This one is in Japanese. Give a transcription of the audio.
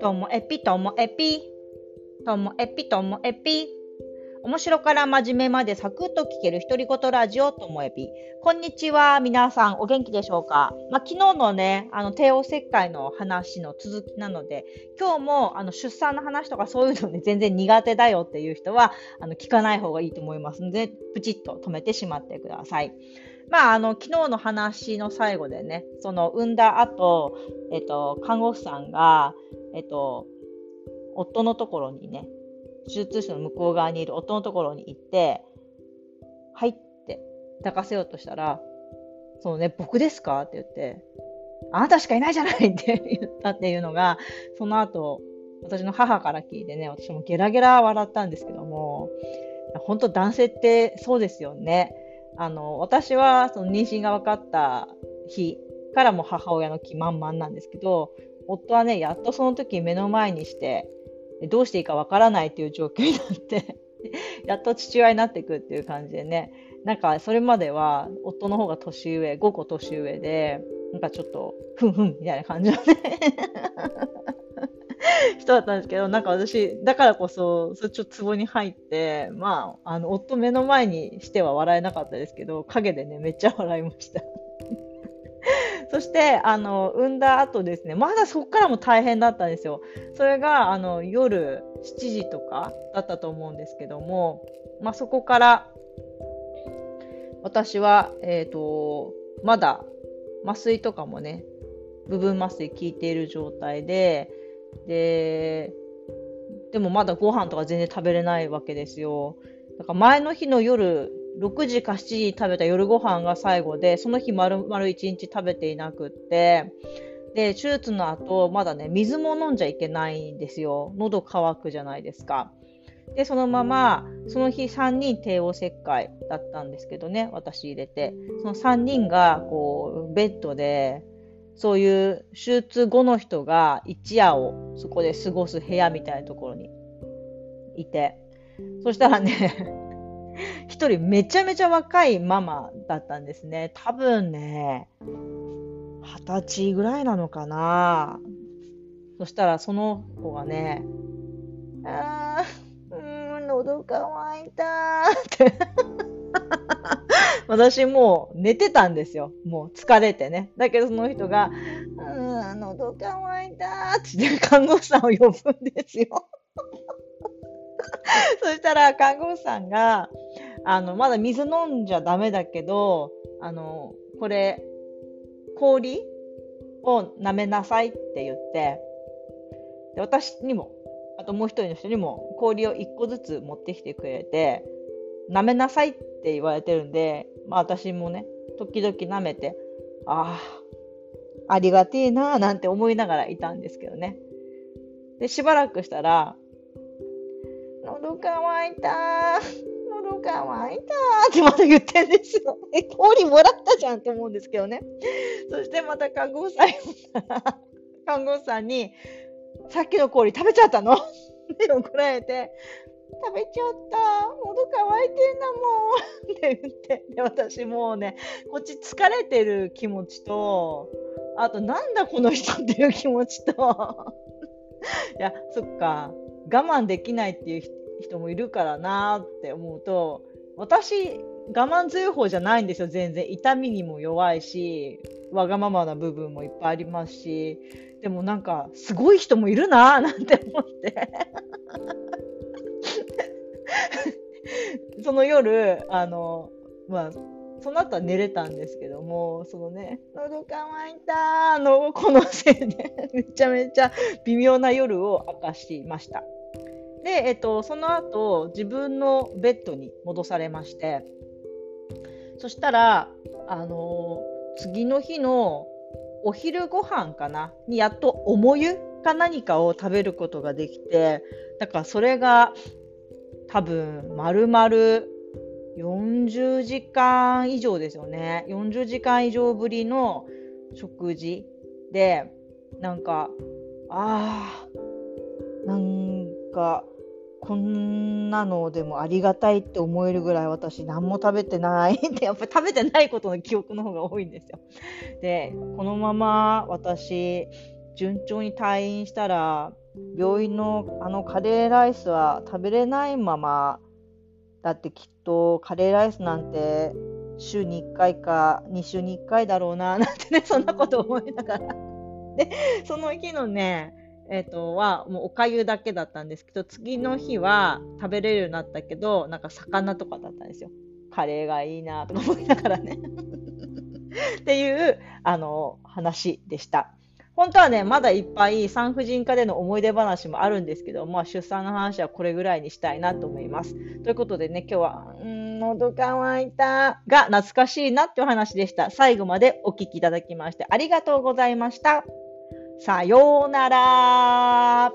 ともえぴともえぴ。ともえぴともえぴ。面白から真面目までサクッと聞ける独り言ラジオともえぴ。こんにちは。皆さんお元気でしょうか、まあ、昨日のね、あの帝王切開の話の続きなので、今日もあの出産の話とかそういうのね、全然苦手だよっていう人は、あの聞かない方がいいと思いますので、プチッと止めてしまってください。まあ、あの、昨日の話の最後でね、その、産んだ後、えっと、看護婦さんが、えっと、夫のところにね、手術室の向こう側にいる夫のところに行って、はいって抱かせようとしたら、そうね、僕ですかって言って、あなたしかいないじゃないって 言ったっていうのが、その後、私の母から聞いてね、私もゲラゲラ笑ったんですけども、本当男性ってそうですよね。あの、私はその妊娠が分かった日からも母親の気満々なんですけど、夫はね、やっとその時目の前にして、どうしていいか分からないっていう状況になって やっと父親になっていくっていう感じでね、なんかそれまでは夫の方が年上、5個年上で、なんかちょっと、ふんふんみたいな感じのね。人だったんですけど、なんか私、だからこそ、そっちょっと壺に入って、まあ、あの、夫目の前にしては笑えなかったですけど、陰でね、めっちゃ笑いました。そして、あの、産んだ後ですね、まだそこからも大変だったんですよ。それが、あの、夜7時とかだったと思うんですけども、まあ、そこから、私は、えっ、ー、と、まだ麻酔とかもね、部分麻酔効いている状態で、で、でもまだご飯とか全然食べれないわけですよ。だから前の日の夜、6時か7時に食べた夜ご飯が最後で、その日丸々1日食べていなくって、で、手術の後、まだね、水も飲んじゃいけないんですよ。喉乾くじゃないですか。で、そのまま、その日3人帝王切開だったんですけどね、私入れて。その3人が、こう、ベッドで、そういう手術後の人が一夜をそこで過ごす部屋みたいなところにいて、そしたらね 一人めちゃめちゃ若いママだったんですね。多分ね、二十歳ぐらいなのかな。そしたらその子がね、あー、うん、喉乾いたって私もう寝てたんですよ。もう疲れてね。だけどその人が、うーん、喉乾いたって言って看護師さんを呼ぶんですよ。そしたら看護師さんが、あの、まだ水飲んじゃダメだけど、あの、これ、氷を舐めなさいって言って、で私にも、あともう一人の人にも氷を1個ずつ持ってきてくれて、舐めなさいって言われてるんで、まあ私もね、時々舐めて、ああ、ありがてえなーなんて思いながらいたんですけどね。で、しばらくしたら、喉乾いたー、喉乾いたってまた言ってんですよ。え、氷もらったじゃんって思うんですけどね。そしてまた看護師さん、看護師さんに、さっきの氷食べちゃったの？って怒られて、食べちゃった。喉乾いてんだもん。って言って。で、私もうね、こっち疲れてる気持ちと、あと、なんだこの人っていう気持ちと、いや、そっか、我慢できないっていう人もいるからなって思うと、私、我慢強い方じゃないんですよ、全然。痛みにも弱いし、わがままな部分もいっぱいありますし、でもなんか、すごい人もいるななんて思って。その夜、あの、まあ、その後は寝れたんですけども、そのね、喉乾いたのこのせいで めちゃめちゃ微妙な夜を明かしました。で、えっと、その後、自分のベッドに戻されまして、そしたら、あの次の日のお昼ご飯かなにやっと重湯か何かを食べることができて、だからそれが多分、丸々40時間以上ですよね。40時間以上ぶりの食事で、なんか、ああ、なんか、こんなのでもありがたいって思えるぐらい私何も食べてないってやっぱり食べてないことの記憶の方が多いんですよ。でこのまま私順調に退院したら病院のあのカレーライスは食べれないままだってきっとカレーライスなんて週に1回か2週に1回だろうななんてね そんなこと思いながら。でその日のねえっ、ー、とはもうおかゆだけだったんですけど次の日は食べれるようになったけどなんか魚とかだったんですよ。カレーがいいなとか思いながらね。っていうあの話でした。本当はね、まだいっぱい産婦人科での思い出話もあるんですけど、まあ、出産の話はこれぐらいにしたいなと思います。ということでね、今日は、うん、喉乾いたが懐かしいなってお話でした。最後までお聞きいただきましてありがとうございました。さようなら。